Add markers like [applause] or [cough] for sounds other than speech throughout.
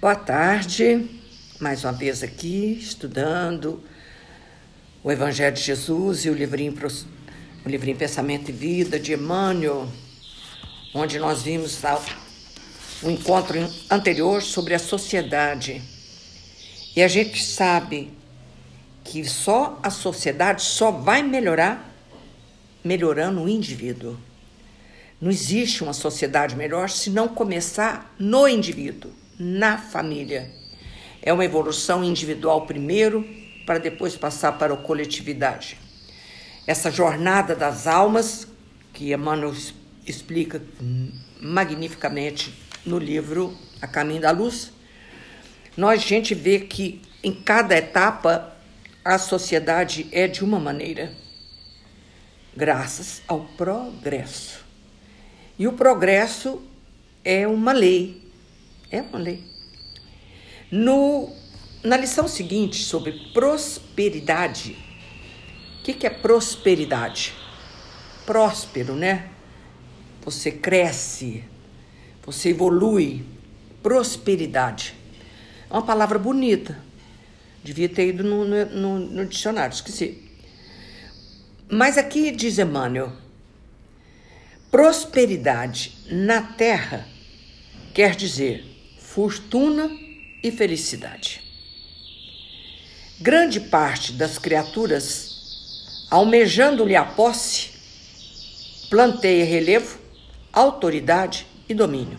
Boa tarde, mais uma vez aqui, estudando o Evangelho de Jesus e o livrinho, o livrinho Pensamento e Vida de Emmanuel, onde nós vimos o encontro anterior sobre a sociedade. E a gente sabe que só a sociedade só vai melhorar melhorando o indivíduo. Não existe uma sociedade melhor se não começar no indivíduo na família. É uma evolução individual primeiro, para depois passar para a coletividade. Essa jornada das almas, que Emmanuel explica magnificamente no livro A Caminho da Luz, nós gente vê que em cada etapa a sociedade é de uma maneira, graças ao progresso. E o progresso é uma lei, é uma lei. No, na lição seguinte, sobre prosperidade, o que, que é prosperidade? Próspero, né? Você cresce, você evolui. Prosperidade. É uma palavra bonita. Devia ter ido no, no, no dicionário, esqueci. Mas aqui diz Emmanuel: prosperidade na terra quer dizer fortuna e felicidade. Grande parte das criaturas, almejando-lhe a posse, planteia relevo, autoridade e domínio.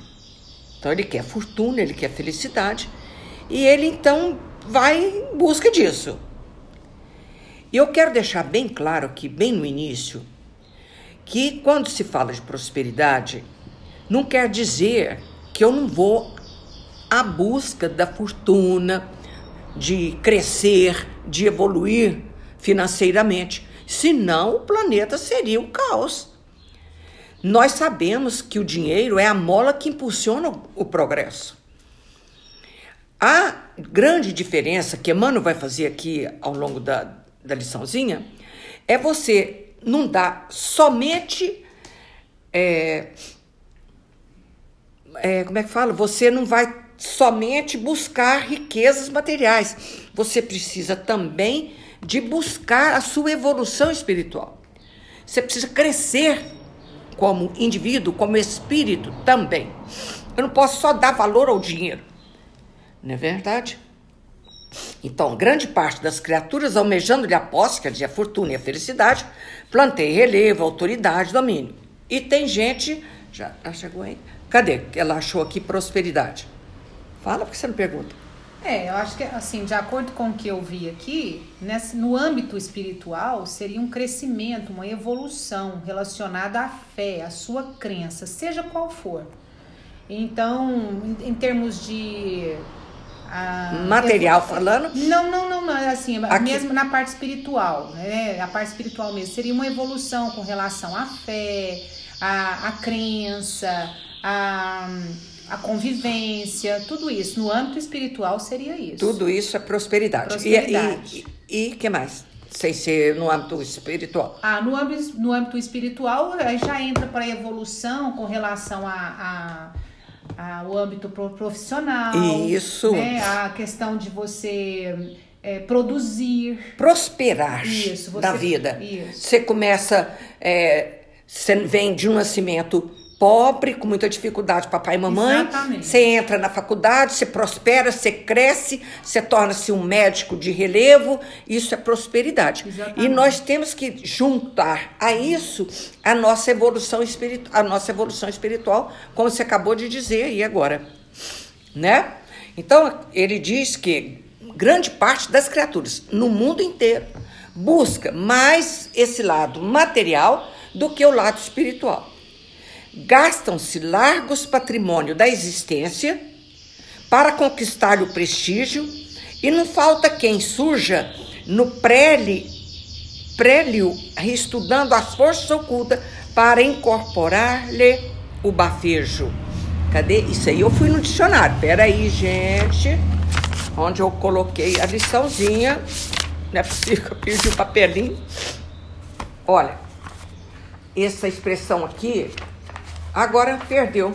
Então ele quer fortuna, ele quer felicidade e ele então vai em busca disso. E eu quero deixar bem claro aqui, bem no início, que quando se fala de prosperidade, não quer dizer que eu não vou à busca da fortuna, de crescer, de evoluir financeiramente. Senão, o planeta seria um caos. Nós sabemos que o dinheiro é a mola que impulsiona o progresso. A grande diferença que Emmanuel vai fazer aqui ao longo da, da liçãozinha é você não dar somente é, é, como é que fala? Você não vai somente buscar riquezas materiais. Você precisa também de buscar a sua evolução espiritual. Você precisa crescer como indivíduo, como espírito também. Eu não posso só dar valor ao dinheiro. Não é verdade? Então, grande parte das criaturas almejando-lhe a posse, quer dizer, a fortuna e a felicidade, plantei relevo, autoridade, domínio. E tem gente, já, chegou aí, Cadê? Ela achou aqui prosperidade. Fala porque você não pergunta. É, eu acho que, assim, de acordo com o que eu vi aqui, nesse, no âmbito espiritual, seria um crescimento, uma evolução relacionada à fé, à sua crença, seja qual for. Então, em, em termos de. Material falando? Não, não, não, não. Assim, aqui. mesmo na parte espiritual, né? A parte espiritual mesmo. Seria uma evolução com relação à fé, à, à crença a, a convivência, tudo isso. No âmbito espiritual seria isso. Tudo isso é prosperidade. prosperidade. E o que mais? Sem ser no âmbito espiritual. Ah, no âmbito, no âmbito espiritual já entra para a evolução com relação a, a, o âmbito profissional. Isso. Né? A questão de você é, produzir. Prosperar isso, você, vida. Isso. Você começa. É, você vem de um nascimento pobre, com muita dificuldade, papai e mamãe. Exatamente. Você entra na faculdade, você prospera, você cresce, você torna-se um médico de relevo. Isso é prosperidade. Exatamente. E nós temos que juntar a isso a nossa evolução espiritual, a nossa evolução espiritual, como você acabou de dizer aí agora, né? Então, ele diz que grande parte das criaturas no mundo inteiro busca mais esse lado material do que o lado espiritual gastam-se largos patrimônios da existência para conquistar o prestígio e não falta quem surja no prélio, estudando as forças ocultas para incorporar-lhe o bafejo. Cadê? Isso aí eu fui no dicionário. Pera aí, gente. Onde eu coloquei a liçãozinha. Não é possível que eu perdi o papelinho. Olha, essa expressão aqui Agora perdeu.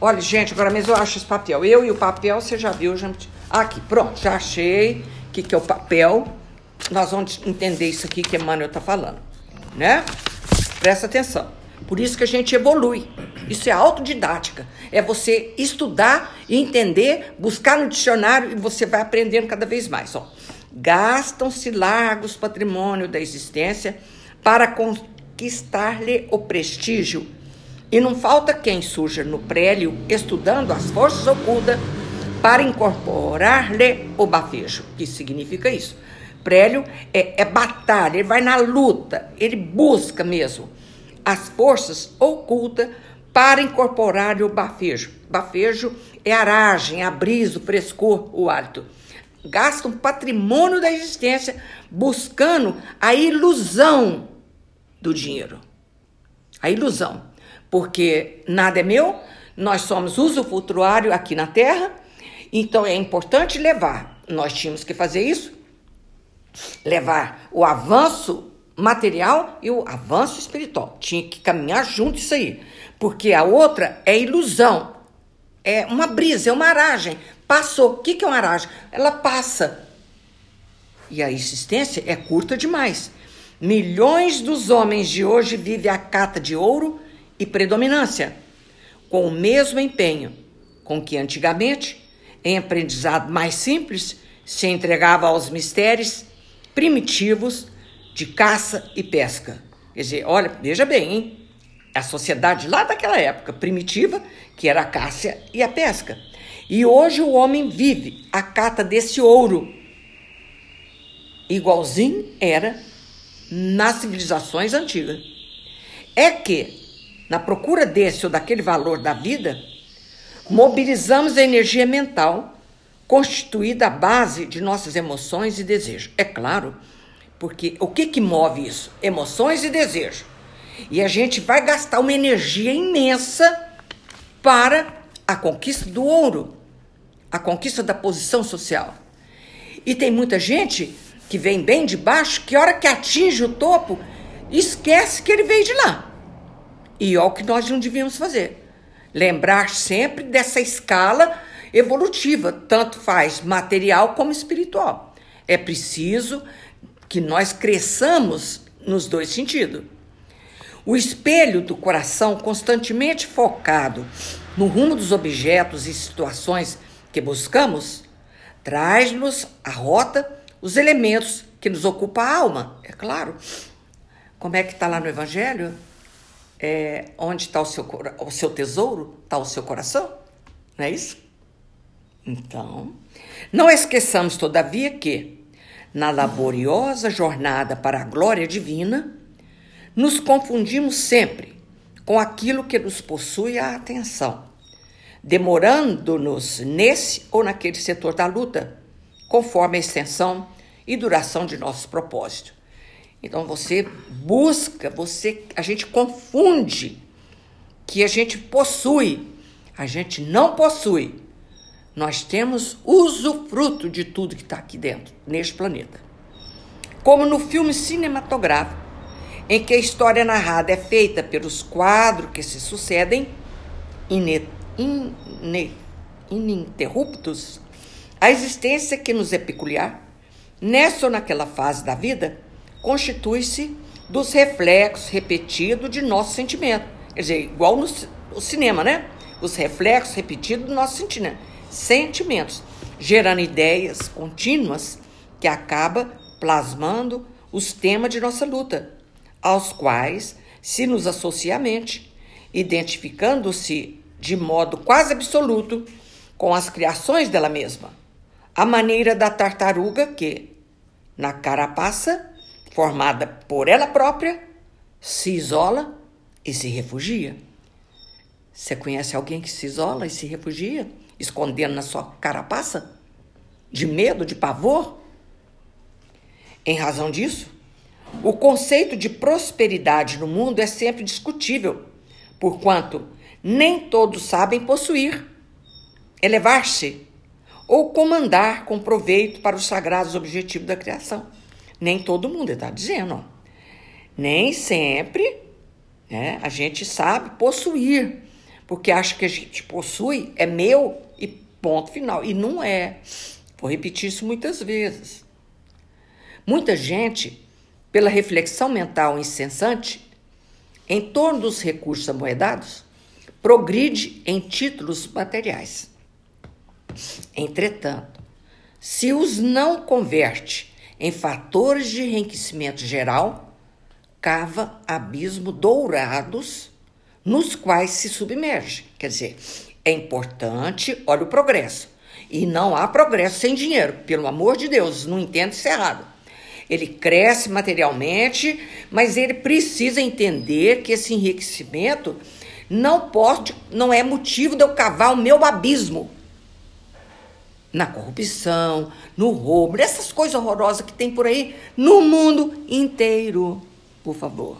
Olha, gente, agora mesmo eu acho esse papel. Eu e o papel, você já viu, gente? Aqui, pronto, já achei. O que, que é o papel? Nós vamos entender isso aqui que Emmanuel está falando, né? Presta atenção. Por isso que a gente evolui. Isso é autodidática. É você estudar entender, buscar no dicionário e você vai aprendendo cada vez mais. Gastam-se largos patrimônio da existência para conquistar-lhe o prestígio. E não falta quem surja no prélio estudando as forças ocultas para incorporar-lhe o bafejo. O que significa isso? Prélio é, é batalha, ele vai na luta, ele busca mesmo as forças ocultas para incorporar-lhe o bafejo. Bafejo é aragem, a brisa, o frescor, o hálito. Gasta um patrimônio da existência buscando a ilusão do dinheiro. A ilusão. Porque nada é meu, nós somos usufrutuário aqui na Terra, então é importante levar. Nós tínhamos que fazer isso, levar o avanço material e o avanço espiritual. Tinha que caminhar junto isso aí. Porque a outra é ilusão. É uma brisa, é uma aragem. Passou. O que, é uma aragem? Ela passa. E a existência é curta demais. Milhões dos homens de hoje vivem a cata de ouro e predominância, com o mesmo empenho com que antigamente, em aprendizado mais simples, se entregava aos mistérios primitivos de caça e pesca. Quer dizer, olha, veja bem, hein? A sociedade lá daquela época, primitiva, que era a caça e a pesca. E hoje o homem vive a cata desse ouro. Igualzinho era nas civilizações antigas. É que, na procura desse ou daquele valor da vida, mobilizamos a energia mental constituída a base de nossas emoções e desejos. É claro, porque o que, que move isso? Emoções e desejos. E a gente vai gastar uma energia imensa para a conquista do ouro, a conquista da posição social. E tem muita gente que vem bem de baixo, que hora que atinge o topo, esquece que ele veio de lá. E é o que nós não devíamos fazer. Lembrar sempre dessa escala evolutiva, tanto faz material como espiritual. É preciso que nós cresçamos nos dois sentidos. O espelho do coração, constantemente focado no rumo dos objetos e situações que buscamos, traz-nos a rota, os elementos que nos ocupam a alma, é claro. Como é que está lá no Evangelho? É, onde está o seu, o seu tesouro? Está o seu coração? Não é isso? Então, não esqueçamos, todavia, que na laboriosa jornada para a glória divina, nos confundimos sempre com aquilo que nos possui a atenção, demorando-nos nesse ou naquele setor da luta, conforme a extensão e duração de nosso propósito. Então você busca, você, a gente confunde que a gente possui, a gente não possui. Nós temos usufruto de tudo que está aqui dentro, neste planeta. Como no filme cinematográfico, em que a história narrada é feita pelos quadros que se sucedem ininterruptos, a existência que nos é peculiar, nessa ou naquela fase da vida, constitui-se dos reflexos repetidos de nosso sentimento. Quer dizer, igual no, no cinema, né? Os reflexos repetidos do nosso sentimento sentimentos, gerando ideias contínuas que acaba plasmando os temas de nossa luta, aos quais se nos associa a mente, identificando-se de modo quase absoluto com as criações dela mesma, a maneira da tartaruga que, na carapaça, formada por ela própria, se isola e se refugia. Você conhece alguém que se isola e se refugia? escondendo na sua carapaça? De medo, de pavor? Em razão disso, o conceito de prosperidade no mundo é sempre discutível, porquanto nem todos sabem possuir, elevar-se ou comandar com proveito para os sagrados objetivos da criação. Nem todo mundo está dizendo. Nem sempre né, a gente sabe possuir porque acha que a gente possui, é meu e ponto final. E não é. Vou repetir isso muitas vezes. Muita gente, pela reflexão mental incessante em torno dos recursos amoedados, progride em títulos materiais. Entretanto, se os não converte em fatores de enriquecimento geral, cava abismo dourados nos quais se submerge. Quer dizer, é importante, olha o progresso. E não há progresso sem dinheiro, pelo amor de Deus, não entenda isso errado. Ele cresce materialmente, mas ele precisa entender que esse enriquecimento não pode, não é motivo de eu cavar o meu abismo na corrupção, no roubo, nessas coisas horrorosas que tem por aí no mundo inteiro, por favor.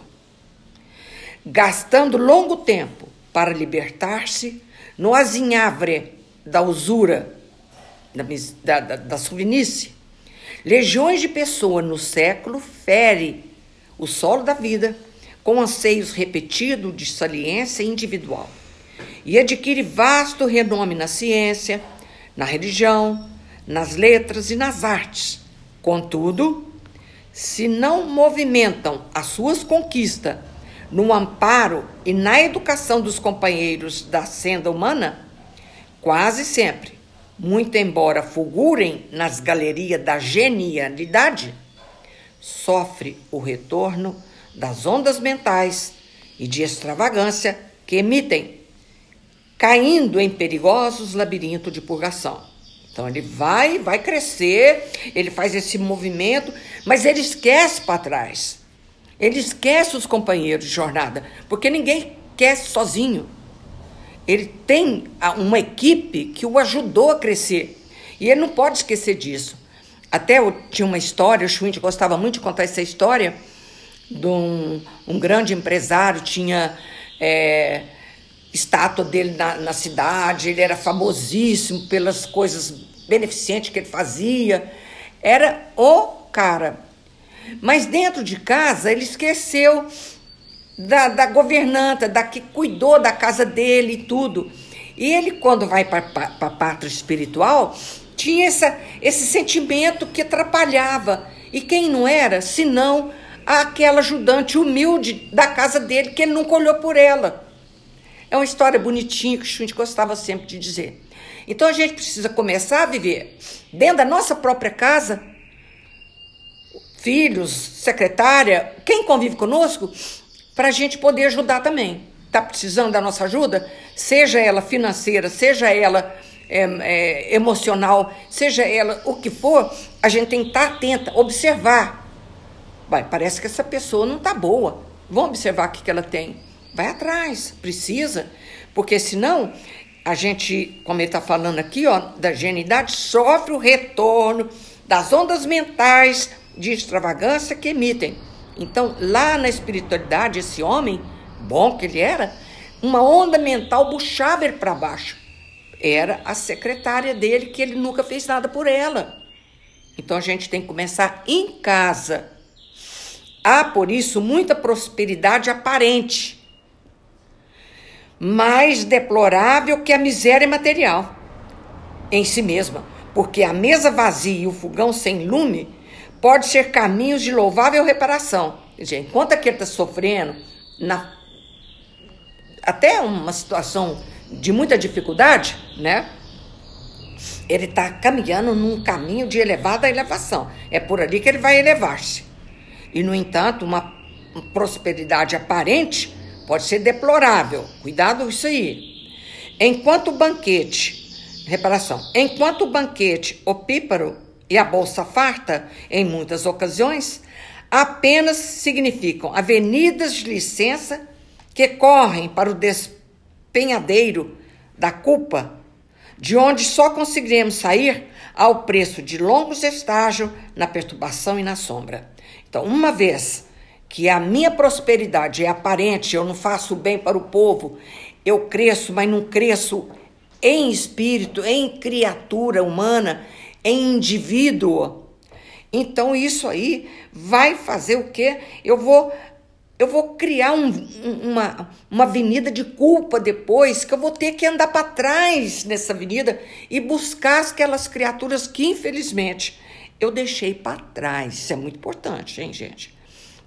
Gastando longo tempo para libertar-se no azinhavre da usura, da, da, da suvinice, legiões de pessoas no século fere o solo da vida com anseios repetidos de saliência individual e adquire vasto renome na ciência, na religião, nas letras e nas artes. Contudo, se não movimentam as suas conquistas no amparo e na educação dos companheiros da senda humana, quase sempre, muito embora fulgurem nas galerias da genialidade, sofre o retorno das ondas mentais e de extravagância que emitem, caindo em perigosos labirintos de purgação. Então ele vai, vai crescer, ele faz esse movimento, mas ele esquece para trás. Ele esquece os companheiros de jornada, porque ninguém quer sozinho. Ele tem uma equipe que o ajudou a crescer. E ele não pode esquecer disso. Até eu tinha uma história, o Schwint gostava muito de contar essa história, de um, um grande empresário, tinha é, estátua dele na, na cidade, ele era famosíssimo pelas coisas beneficentes que ele fazia. Era o cara. Mas dentro de casa ele esqueceu da, da governanta, da que cuidou da casa dele e tudo. E ele, quando vai para a pátria espiritual, tinha essa, esse sentimento que atrapalhava. E quem não era, senão aquela ajudante humilde da casa dele, que ele nunca olhou por ela. É uma história bonitinha que a gente gostava sempre de dizer. Então a gente precisa começar a viver dentro da nossa própria casa, filhos, secretária, quem convive conosco, para a gente poder ajudar também. Está precisando da nossa ajuda? Seja ela financeira, seja ela é, é, emocional, seja ela o que for, a gente tem que estar tá atenta, observar. Vai, parece que essa pessoa não está boa. Vamos observar o que, que ela tem. Vai atrás, precisa. Porque senão, a gente, como ele está falando aqui, ó, da genialidade, sofre o retorno das ondas mentais de extravagância que emitem. Então, lá na espiritualidade, esse homem, bom que ele era, uma onda mental puxava ele para baixo. Era a secretária dele que ele nunca fez nada por ela. Então a gente tem que começar em casa. Há, por isso, muita prosperidade aparente, mais deplorável que a miséria material em si mesma, porque a mesa vazia e o fogão sem lume pode ser caminhos de louvável reparação. Dizer, enquanto aquele está sofrendo, na, até uma situação de muita dificuldade, né? Ele está caminhando num caminho de elevada elevação. É por ali que ele vai elevar-se. E, no entanto, uma prosperidade aparente pode ser deplorável. Cuidado com isso aí. Enquanto o banquete, reparação, enquanto o banquete opíparo e a bolsa farta, em muitas ocasiões, apenas significam avenidas de licença que correm para o despenhadeiro da culpa, de onde só conseguiremos sair ao preço de longos estágios na perturbação e na sombra. Então, uma vez que a minha prosperidade é aparente, eu não faço bem para o povo, eu cresço, mas não cresço em espírito, em criatura humana, em indivíduo. Então isso aí vai fazer o quê? Eu vou eu vou criar um, uma, uma avenida de culpa depois, que eu vou ter que andar para trás nessa avenida e buscar aquelas criaturas que, infelizmente, eu deixei para trás. Isso é muito importante, hein, gente?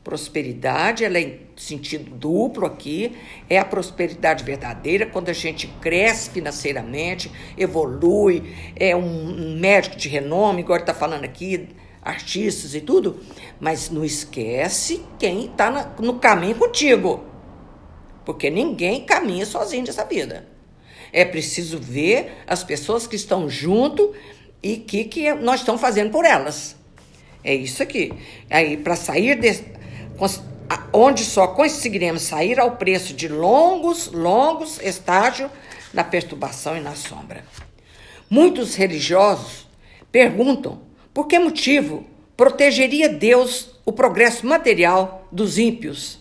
Prosperidade, ela é em sentido duplo aqui, é a prosperidade verdadeira, quando a gente cresce financeiramente, evolui, é um médico de renome, agora está falando aqui, artistas e tudo, mas não esquece quem está no caminho contigo. Porque ninguém caminha sozinho dessa vida. É preciso ver as pessoas que estão junto e o que, que nós estamos fazendo por elas. É isso aqui. Aí, para sair desse. Onde só conseguiremos sair ao preço de longos, longos estágios na perturbação e na sombra. Muitos religiosos perguntam por que motivo protegeria Deus o progresso material dos ímpios?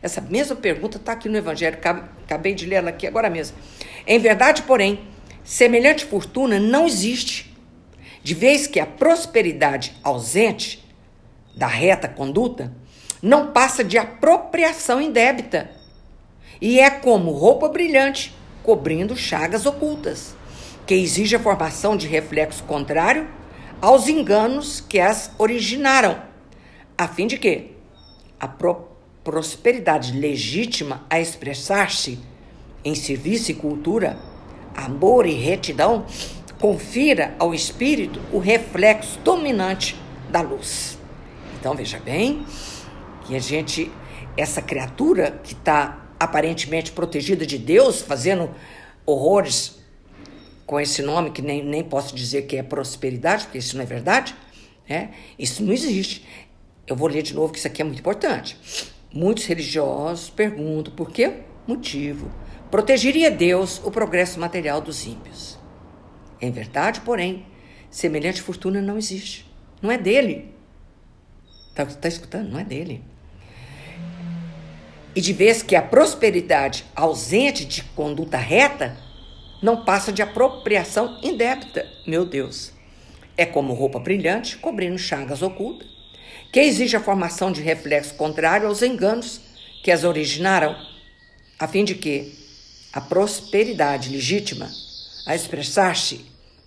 Essa mesma pergunta está aqui no Evangelho, acabei de ler ela aqui agora mesmo. Em verdade, porém, semelhante fortuna não existe, de vez que a prosperidade ausente da reta conduta não passa de apropriação indébita e é como roupa brilhante cobrindo chagas ocultas, que exige a formação de reflexo contrário aos enganos que as originaram, a fim de que a pro prosperidade legítima a expressar-se em serviço e cultura, amor e retidão, confira ao espírito o reflexo dominante da luz. Então veja bem que a gente, essa criatura que está aparentemente protegida de Deus, fazendo horrores com esse nome, que nem, nem posso dizer que é prosperidade, porque isso não é verdade, né? isso não existe. Eu vou ler de novo, que isso aqui é muito importante. Muitos religiosos perguntam por que motivo protegeria Deus o progresso material dos ímpios. Em verdade, porém, semelhante fortuna não existe. Não é dele. Está tá escutando? Não é dele. E de vez que a prosperidade ausente de conduta reta não passa de apropriação indébita, meu Deus. É como roupa brilhante cobrindo chagas ocultas, que exige a formação de reflexo contrário aos enganos que as originaram, a fim de que a prosperidade legítima, a expressar-se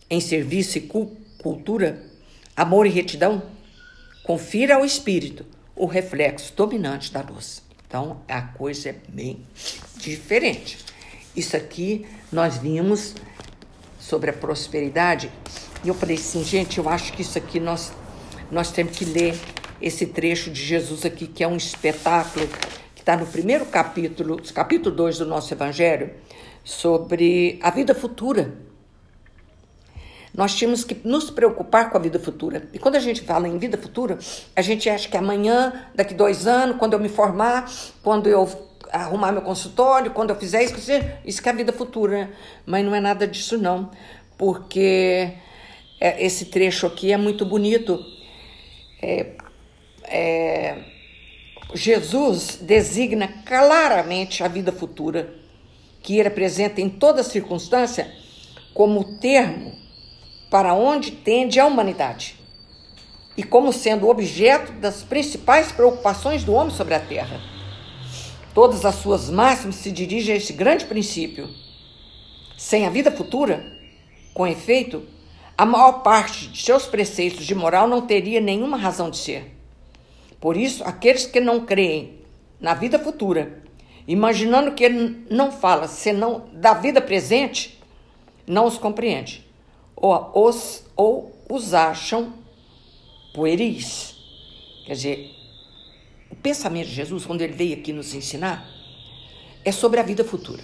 em serviço e cultura, amor e retidão, confira ao espírito o reflexo dominante da luz. Então, a coisa é bem diferente. Isso aqui nós vimos sobre a prosperidade. E eu falei assim, gente, eu acho que isso aqui nós, nós temos que ler esse trecho de Jesus aqui, que é um espetáculo, que está no primeiro capítulo, capítulo 2 do nosso Evangelho, sobre a vida futura. Nós tínhamos que nos preocupar com a vida futura. E quando a gente fala em vida futura, a gente acha que amanhã, daqui dois anos, quando eu me formar, quando eu arrumar meu consultório, quando eu fizer isso, isso que é a vida futura, né? Mas não é nada disso não, porque é, esse trecho aqui é muito bonito. É, é, Jesus designa claramente a vida futura, que ele apresenta em toda circunstância como termo para onde tende a humanidade e como sendo objeto das principais preocupações do homem sobre a terra. Todas as suas máximas se dirigem a esse grande princípio. Sem a vida futura, com efeito, a maior parte de seus preceitos de moral não teria nenhuma razão de ser. Por isso, aqueles que não creem na vida futura, imaginando que ele não fala senão da vida presente, não os compreende, ou os, ou os acham pueris. Quer dizer, o pensamento de Jesus, quando ele veio aqui nos ensinar, é sobre a vida futura.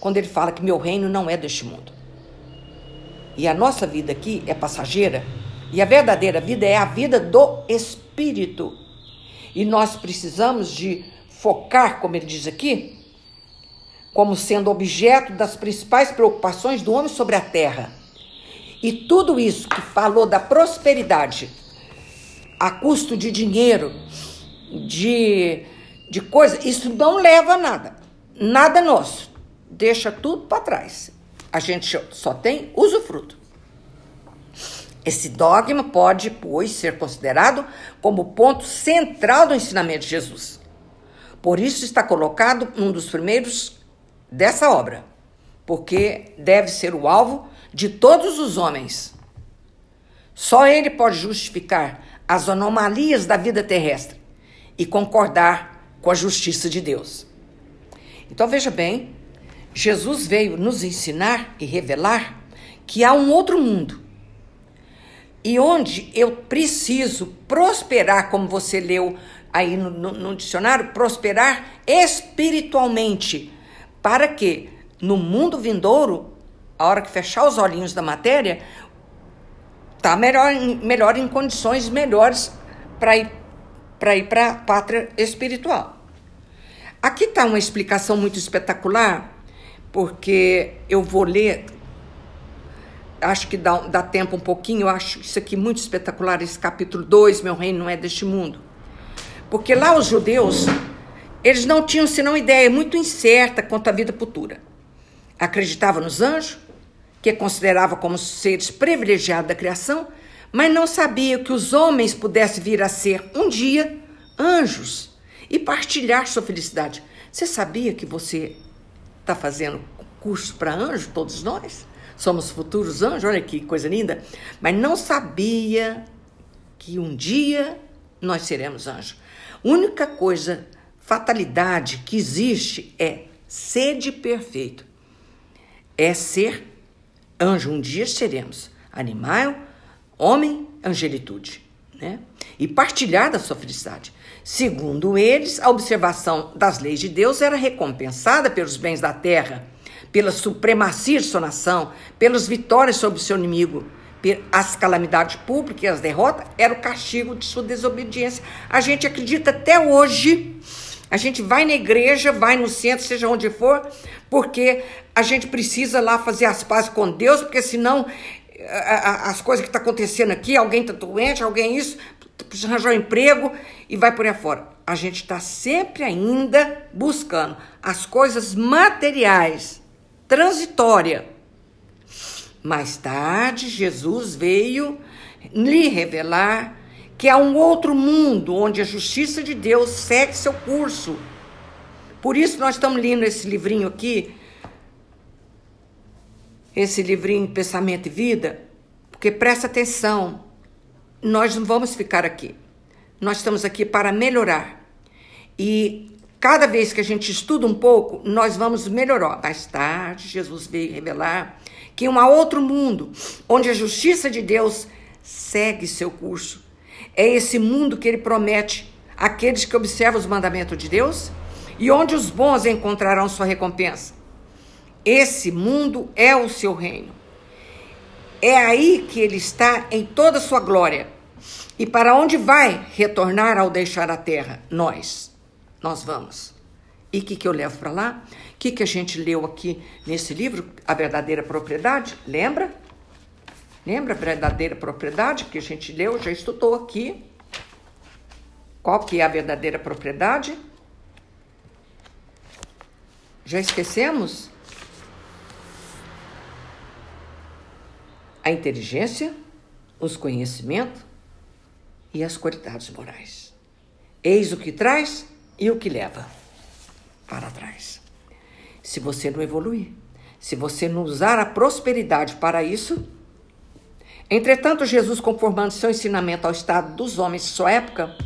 Quando ele fala que meu reino não é deste mundo. E a nossa vida aqui é passageira, e a verdadeira vida é a vida do espírito. E nós precisamos de focar, como ele diz aqui, como sendo objeto das principais preocupações do homem sobre a terra. E tudo isso que falou da prosperidade a custo de dinheiro, de, de coisa, isso não leva a nada. Nada nosso. Deixa tudo para trás. A gente só tem usufruto. Esse dogma pode, pois, ser considerado como ponto central do ensinamento de Jesus. Por isso está colocado um dos primeiros dessa obra, porque deve ser o alvo de todos os homens. Só ele pode justificar as anomalias da vida terrestre e concordar com a justiça de Deus. Então veja bem, Jesus veio nos ensinar e revelar que há um outro mundo. E onde eu preciso prosperar, como você leu aí no, no, no dicionário, prosperar espiritualmente, para que no mundo vindouro, a hora que fechar os olhinhos da matéria, tá melhor, melhor em condições melhores para ir para ir para a pátria espiritual. Aqui está uma explicação muito espetacular, porque eu vou ler, acho que dá, dá tempo um pouquinho, eu acho isso aqui muito espetacular, esse capítulo 2, Meu Reino Não É Deste Mundo. Porque lá os judeus, eles não tinham senão ideia muito incerta quanto à vida futura. Acreditavam nos anjos, que considerava como seres privilegiados da criação, mas não sabia que os homens pudessem vir a ser um dia anjos e partilhar sua felicidade. Você sabia que você está fazendo curso para anjo, todos nós? Somos futuros anjos, olha que coisa linda. Mas não sabia que um dia nós seremos anjos. Única coisa, fatalidade que existe é sede perfeito. É ser Anjo, um dia seremos. Animal, homem, angelitude. Né? E partilhar da sua felicidade. Segundo eles, a observação das leis de Deus era recompensada pelos bens da terra, pela supremacia de sua nação, pelas vitórias sobre o seu inimigo, as calamidades públicas e as derrotas era o castigo de sua desobediência. A gente acredita até hoje a gente vai na igreja, vai no centro, seja onde for, porque a gente precisa lá fazer as pazes com Deus, porque senão as coisas que estão tá acontecendo aqui, alguém está doente, alguém isso, precisa arranjar um emprego e vai por aí fora. A gente está sempre ainda buscando as coisas materiais, transitória. Mais tarde, Jesus veio lhe revelar que há um outro mundo onde a justiça de Deus segue seu curso. Por isso nós estamos lendo esse livrinho aqui, esse livrinho Pensamento e Vida, porque presta atenção, nós não vamos ficar aqui. Nós estamos aqui para melhorar. E cada vez que a gente estuda um pouco, nós vamos melhorar. Mais tarde, Jesus veio revelar que um outro mundo, onde a justiça de Deus segue seu curso é esse mundo que ele promete àqueles que observam os mandamentos de Deus e onde os bons encontrarão sua recompensa. Esse mundo é o seu reino. É aí que ele está em toda a sua glória. E para onde vai retornar ao deixar a terra? Nós. Nós vamos. E o que, que eu levo para lá? O que, que a gente leu aqui nesse livro, A Verdadeira Propriedade? Lembra? Lembra a verdadeira propriedade que a gente leu, já estudou aqui? Qual que é a verdadeira propriedade? Já esquecemos? A inteligência, os conhecimentos e as qualidades morais. Eis o que traz e o que leva para trás. Se você não evoluir, se você não usar a prosperidade para isso, Entretanto, Jesus, conformando seu ensinamento ao estado dos homens de sua época,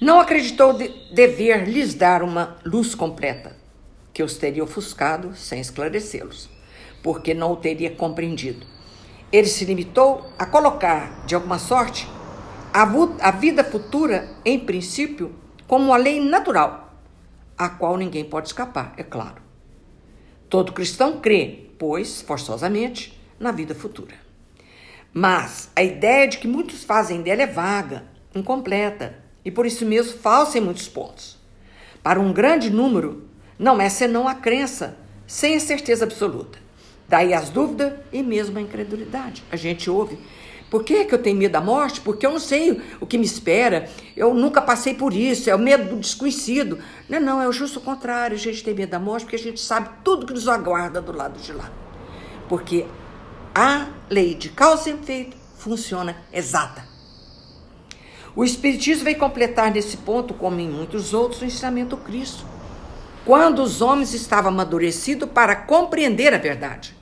não acreditou de dever lhes dar uma luz completa, que os teria ofuscado sem esclarecê-los, porque não o teria compreendido. Ele se limitou a colocar, de alguma sorte, a, vida futura, em princípio, como uma lei natural, a qual ninguém pode escapar, é claro. Todo cristão crê, pois, forçosamente, na vida futura. Mas a ideia de que muitos fazem dela é vaga, incompleta e por isso mesmo falsa em muitos pontos. Para um grande número, não é senão a crença, sem a certeza absoluta. Daí as dúvidas e mesmo a incredulidade. A gente ouve. Por que, que eu tenho medo da morte? Porque eu não sei o que me espera. Eu nunca passei por isso. É o medo do desconhecido. Não, não, é o justo contrário. A gente tem medo da morte porque a gente sabe tudo que nos aguarda do lado de lá. Porque a lei de causa e efeito funciona exata. O Espiritismo vem completar nesse ponto, como em muitos outros, o ensinamento do Cristo. Quando os homens estavam amadurecidos para compreender a verdade.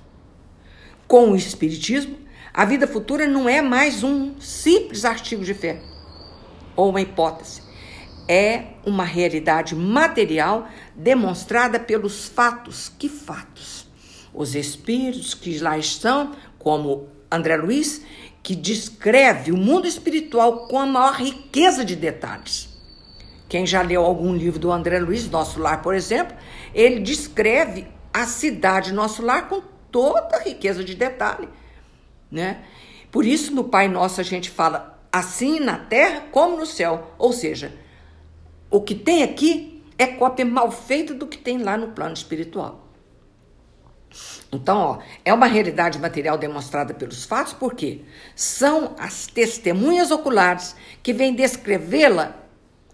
Com o Espiritismo, a vida futura não é mais um simples artigo de fé ou uma hipótese. É uma realidade material demonstrada pelos fatos. Que fatos? Os espíritos que lá estão, como André Luiz, que descreve o mundo espiritual com a maior riqueza de detalhes. Quem já leu algum livro do André Luiz, Nosso Lar, por exemplo, ele descreve a cidade Nosso Lar com toda a riqueza de detalhe, né? Por isso no Pai Nosso a gente fala assim na terra como no céu, ou seja, o que tem aqui é cópia mal feita do que tem lá no plano espiritual. Então, ó, é uma realidade material demonstrada pelos fatos, porque são as testemunhas oculares que vêm descrevê-la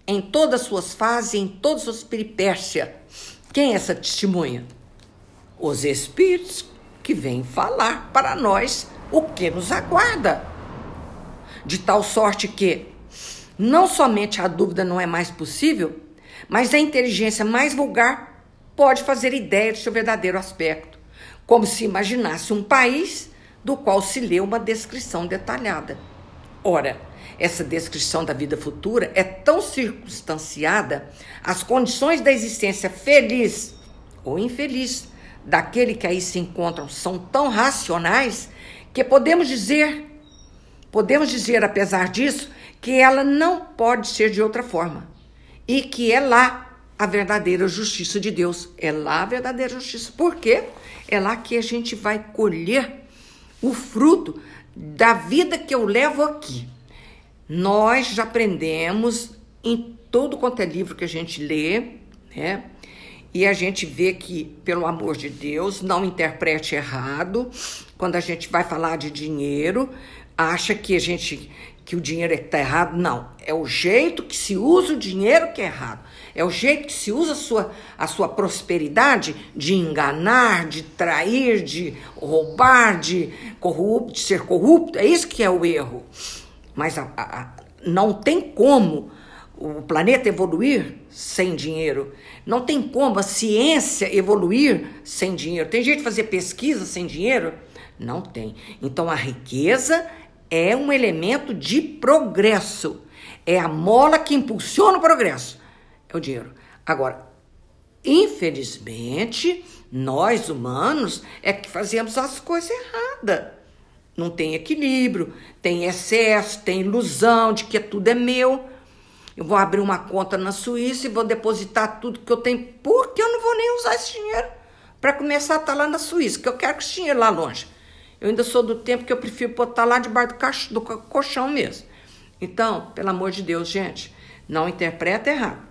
em todas as suas fases, em todas as suas peripécias. Quem é essa testemunha? Os espíritos que vêm falar para nós o que nos aguarda. De tal sorte que não somente a dúvida não é mais possível, mas a inteligência mais vulgar pode fazer ideia de seu verdadeiro aspecto como se imaginasse um país do qual se lê uma descrição detalhada. Ora, essa descrição da vida futura é tão circunstanciada às condições da existência feliz ou infeliz daquele que aí se encontram são tão racionais que podemos dizer, podemos dizer apesar disso, que ela não pode ser de outra forma e que é lá a verdadeira justiça de Deus. É lá a verdadeira justiça. Por quê? É lá que a gente vai colher o fruto da vida que eu levo aqui. Nós já aprendemos em todo quanto é livro que a gente lê, né? E a gente vê que, pelo amor de Deus, não interprete errado. Quando a gente vai falar de dinheiro, acha que a gente que o dinheiro está é errado. Não, é o jeito que se usa o dinheiro que é errado. É o jeito que se usa a sua, a sua prosperidade de enganar, de trair, de roubar, de, corrupto, de ser corrupto. É isso que é o erro. Mas a, a, não tem como o planeta evoluir sem dinheiro. Não tem como a ciência evoluir sem dinheiro. Tem jeito de fazer pesquisa sem dinheiro? Não tem. Então a riqueza é um elemento de progresso. É a mola que impulsiona o progresso. É o dinheiro. Agora, infelizmente, nós humanos é que fazemos as coisas erradas. Não tem equilíbrio, tem excesso, tem ilusão de que tudo é meu. Eu vou abrir uma conta na Suíça e vou depositar tudo que eu tenho, porque eu não vou nem usar esse dinheiro para começar a estar lá na Suíça, que eu quero que esse dinheiro lá longe. Eu ainda sou do tempo que eu prefiro botar lá debaixo do, do colchão mesmo. Então, pelo amor de Deus, gente, não interpreta errado.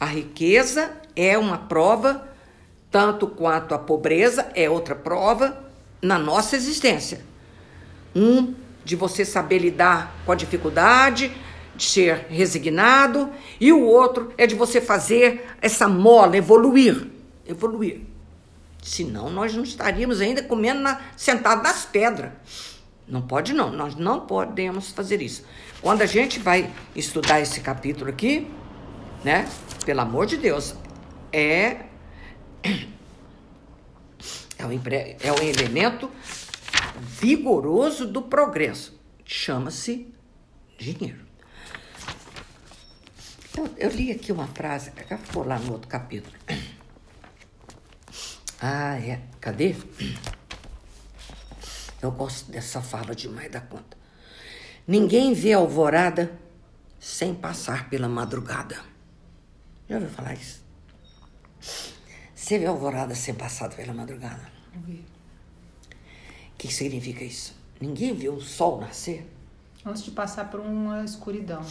A riqueza é uma prova, tanto quanto a pobreza é outra prova na nossa existência. Um, de você saber lidar com a dificuldade, de ser resignado, e o outro é de você fazer essa mola evoluir. Evoluir. Senão nós não estaríamos ainda comendo na, sentado nas pedras. Não pode não, nós não podemos fazer isso. Quando a gente vai estudar esse capítulo aqui, né? Pelo amor de Deus, é [coughs] é um, é um elemento vigoroso do progresso. Chama-se dinheiro. Eu, eu, li aqui uma frase, ficou lá no outro capítulo. Ah, é. Cadê? Eu gosto dessa fala demais da conta. Ninguém vê alvorada sem passar pela madrugada. Já ouviu falar isso? Você vê alvorada sem passar pela madrugada? O que significa isso? Ninguém vê o sol nascer? Antes de passar por uma escuridão.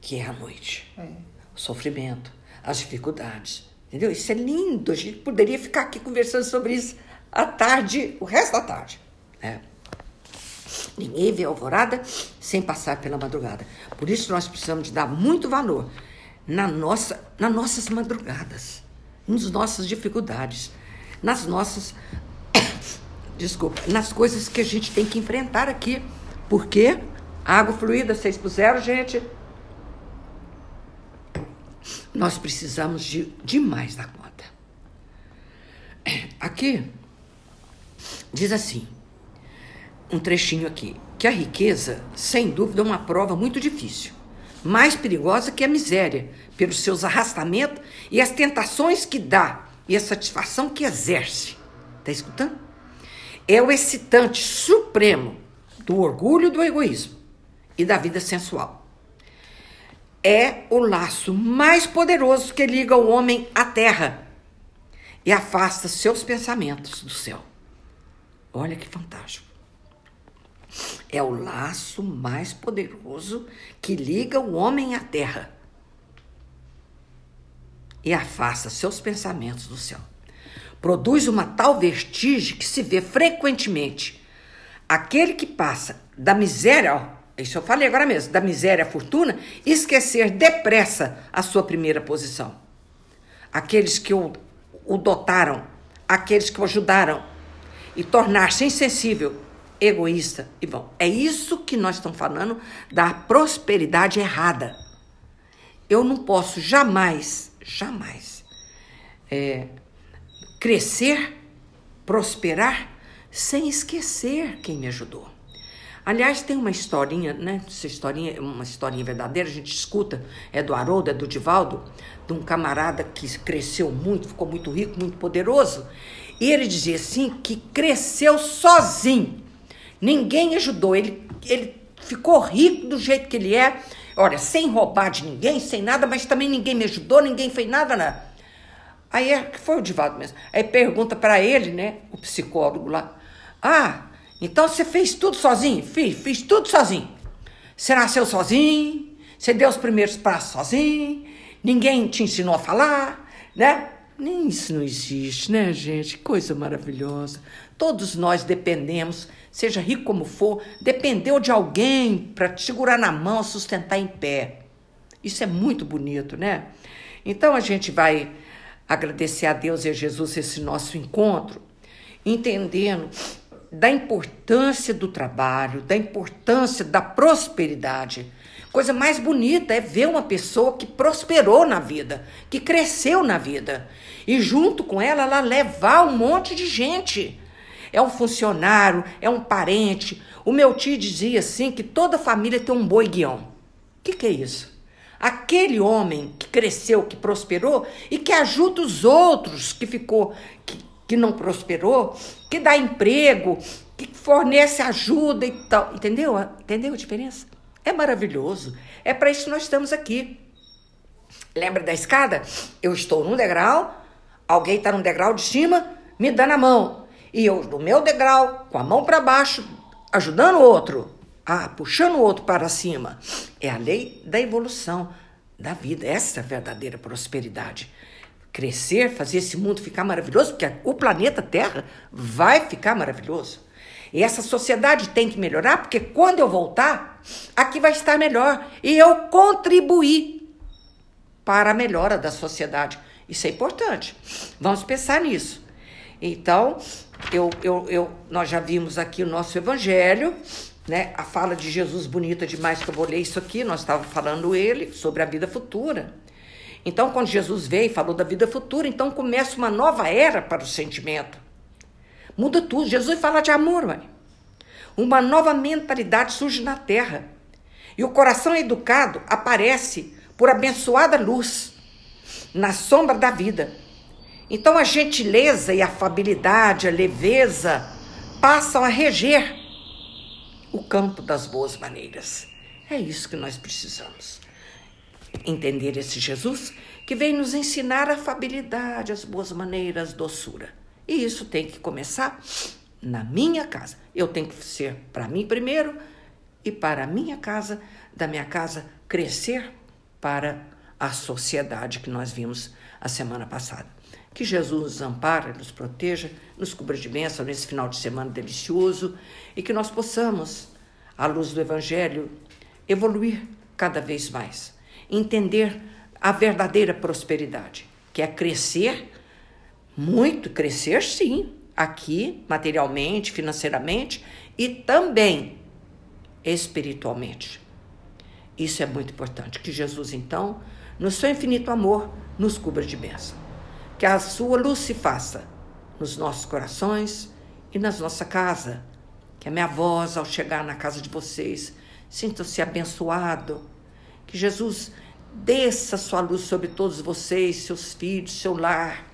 Que é a noite. É. O sofrimento, as dificuldades, Entendeu? Isso é lindo. A gente poderia ficar aqui conversando sobre isso à tarde, o resto da tarde. Né? Ninguém vê a alvorada sem passar pela madrugada. Por isso nós precisamos de dar muito valor na nossa, nas nossas madrugadas, nas nossas dificuldades, nas nossas desculpa, nas coisas que a gente tem que enfrentar aqui. Porque água fluida, vocês puseram, gente? nós precisamos de demais da conta. Aqui diz assim, um trechinho aqui, que a riqueza, sem dúvida, é uma prova muito difícil, mais perigosa que a miséria, pelos seus arrastamentos e as tentações que dá e a satisfação que exerce. Está escutando? É o excitante supremo do orgulho do egoísmo e da vida sensual. É o laço mais poderoso que liga o homem à terra e afasta seus pensamentos do céu. Olha que fantástico. É o laço mais poderoso que liga o homem à terra e afasta seus pensamentos do céu. Produz uma tal vestígio que se vê frequentemente. Aquele que passa da miséria, ó, isso eu falei agora mesmo, da miséria à fortuna, esquecer depressa a sua primeira posição. Aqueles que o, o dotaram, aqueles que o ajudaram, e tornar-se insensível, egoísta e bom. É isso que nós estamos falando da prosperidade errada. Eu não posso jamais, jamais é, crescer, prosperar sem esquecer quem me ajudou. Aliás, tem uma historinha, né? Essa historinha é uma historinha verdadeira, a gente escuta, é do Haroldo, é do Divaldo, de um camarada que cresceu muito, ficou muito rico, muito poderoso. E ele dizia assim que cresceu sozinho. Ninguém ajudou. Ele, ele ficou rico do jeito que ele é. Olha, sem roubar de ninguém, sem nada, mas também ninguém me ajudou, ninguém fez nada, nada. Aí é, foi o Divaldo mesmo. Aí pergunta para ele, né, o psicólogo lá: Ah, então você fez tudo sozinho? Fiz, fiz tudo sozinho. Você nasceu sozinho, você deu os primeiros passos sozinho, ninguém te ensinou a falar, né? Nem isso não existe, né, gente? Coisa maravilhosa. Todos nós dependemos, seja rico como for, dependeu de alguém para te segurar na mão, sustentar em pé. Isso é muito bonito, né? Então a gente vai agradecer a Deus e a Jesus esse nosso encontro, entendendo da importância do trabalho, da importância da prosperidade Coisa mais bonita é ver uma pessoa que prosperou na vida, que cresceu na vida. E junto com ela, ela levar um monte de gente. É um funcionário, é um parente. O meu tio dizia assim que toda família tem um boi guião. O que, que é isso? Aquele homem que cresceu, que prosperou e que ajuda os outros que ficou, que, que não prosperou, que dá emprego, que fornece ajuda e tal. Entendeu? Entendeu a diferença? É maravilhoso. É para isso que nós estamos aqui. Lembra da escada? Eu estou num degrau, alguém está num degrau de cima, me dando a mão. E eu, no meu degrau, com a mão para baixo, ajudando o outro. Ah, puxando o outro para cima. É a lei da evolução da vida. Essa é a verdadeira prosperidade. Crescer, fazer esse mundo ficar maravilhoso, porque o planeta Terra vai ficar maravilhoso. E essa sociedade tem que melhorar, porque quando eu voltar, aqui vai estar melhor. E eu contribuir para a melhora da sociedade. Isso é importante. Vamos pensar nisso. Então, eu, eu, eu, nós já vimos aqui o nosso evangelho, né? A fala de Jesus bonita demais que eu vou ler isso aqui. Nós estávamos falando ele sobre a vida futura. Então, quando Jesus veio e falou da vida futura, então começa uma nova era para o sentimento. Muda tudo. Jesus fala de amor, mãe. Uma nova mentalidade surge na terra. E o coração educado aparece por abençoada luz na sombra da vida. Então a gentileza e a afabilidade, a leveza passam a reger o campo das boas maneiras. É isso que nós precisamos. Entender esse Jesus que vem nos ensinar a afabilidade, as boas maneiras, doçura. E isso tem que começar na minha casa. Eu tenho que ser para mim primeiro e para a minha casa, da minha casa crescer para a sociedade que nós vimos a semana passada. Que Jesus nos ampare, nos proteja, nos cubra de bênção nesse final de semana delicioso e que nós possamos, à luz do Evangelho, evoluir cada vez mais, entender a verdadeira prosperidade, que é crescer muito, crescer sim, aqui, materialmente, financeiramente e também espiritualmente. Isso é muito importante. Que Jesus, então, no seu infinito amor, nos cubra de bênção. Que a sua luz se faça nos nossos corações e na nossa casa. Que a minha voz, ao chegar na casa de vocês, sinta-se abençoado. Que Jesus desça sua luz sobre todos vocês, seus filhos, seu lar,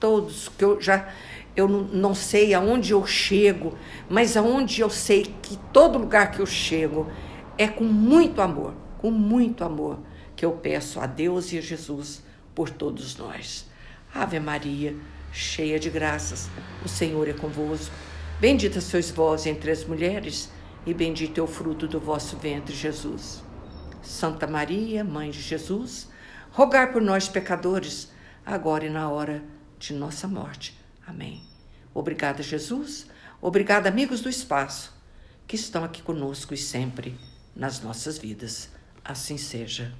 todos que eu já eu não sei aonde eu chego, mas aonde eu sei que todo lugar que eu chego é com muito amor, com muito amor que eu peço a Deus e a Jesus por todos nós. Ave Maria, cheia de graças, o Senhor é convosco. Bendita sois vós entre as mulheres, e bendito é o fruto do vosso ventre, Jesus. Santa Maria, Mãe de Jesus, rogai por nós, pecadores, agora e na hora de nossa morte. Amém. Obrigada, Jesus. Obrigada, amigos do espaço, que estão aqui conosco e sempre nas nossas vidas. Assim seja.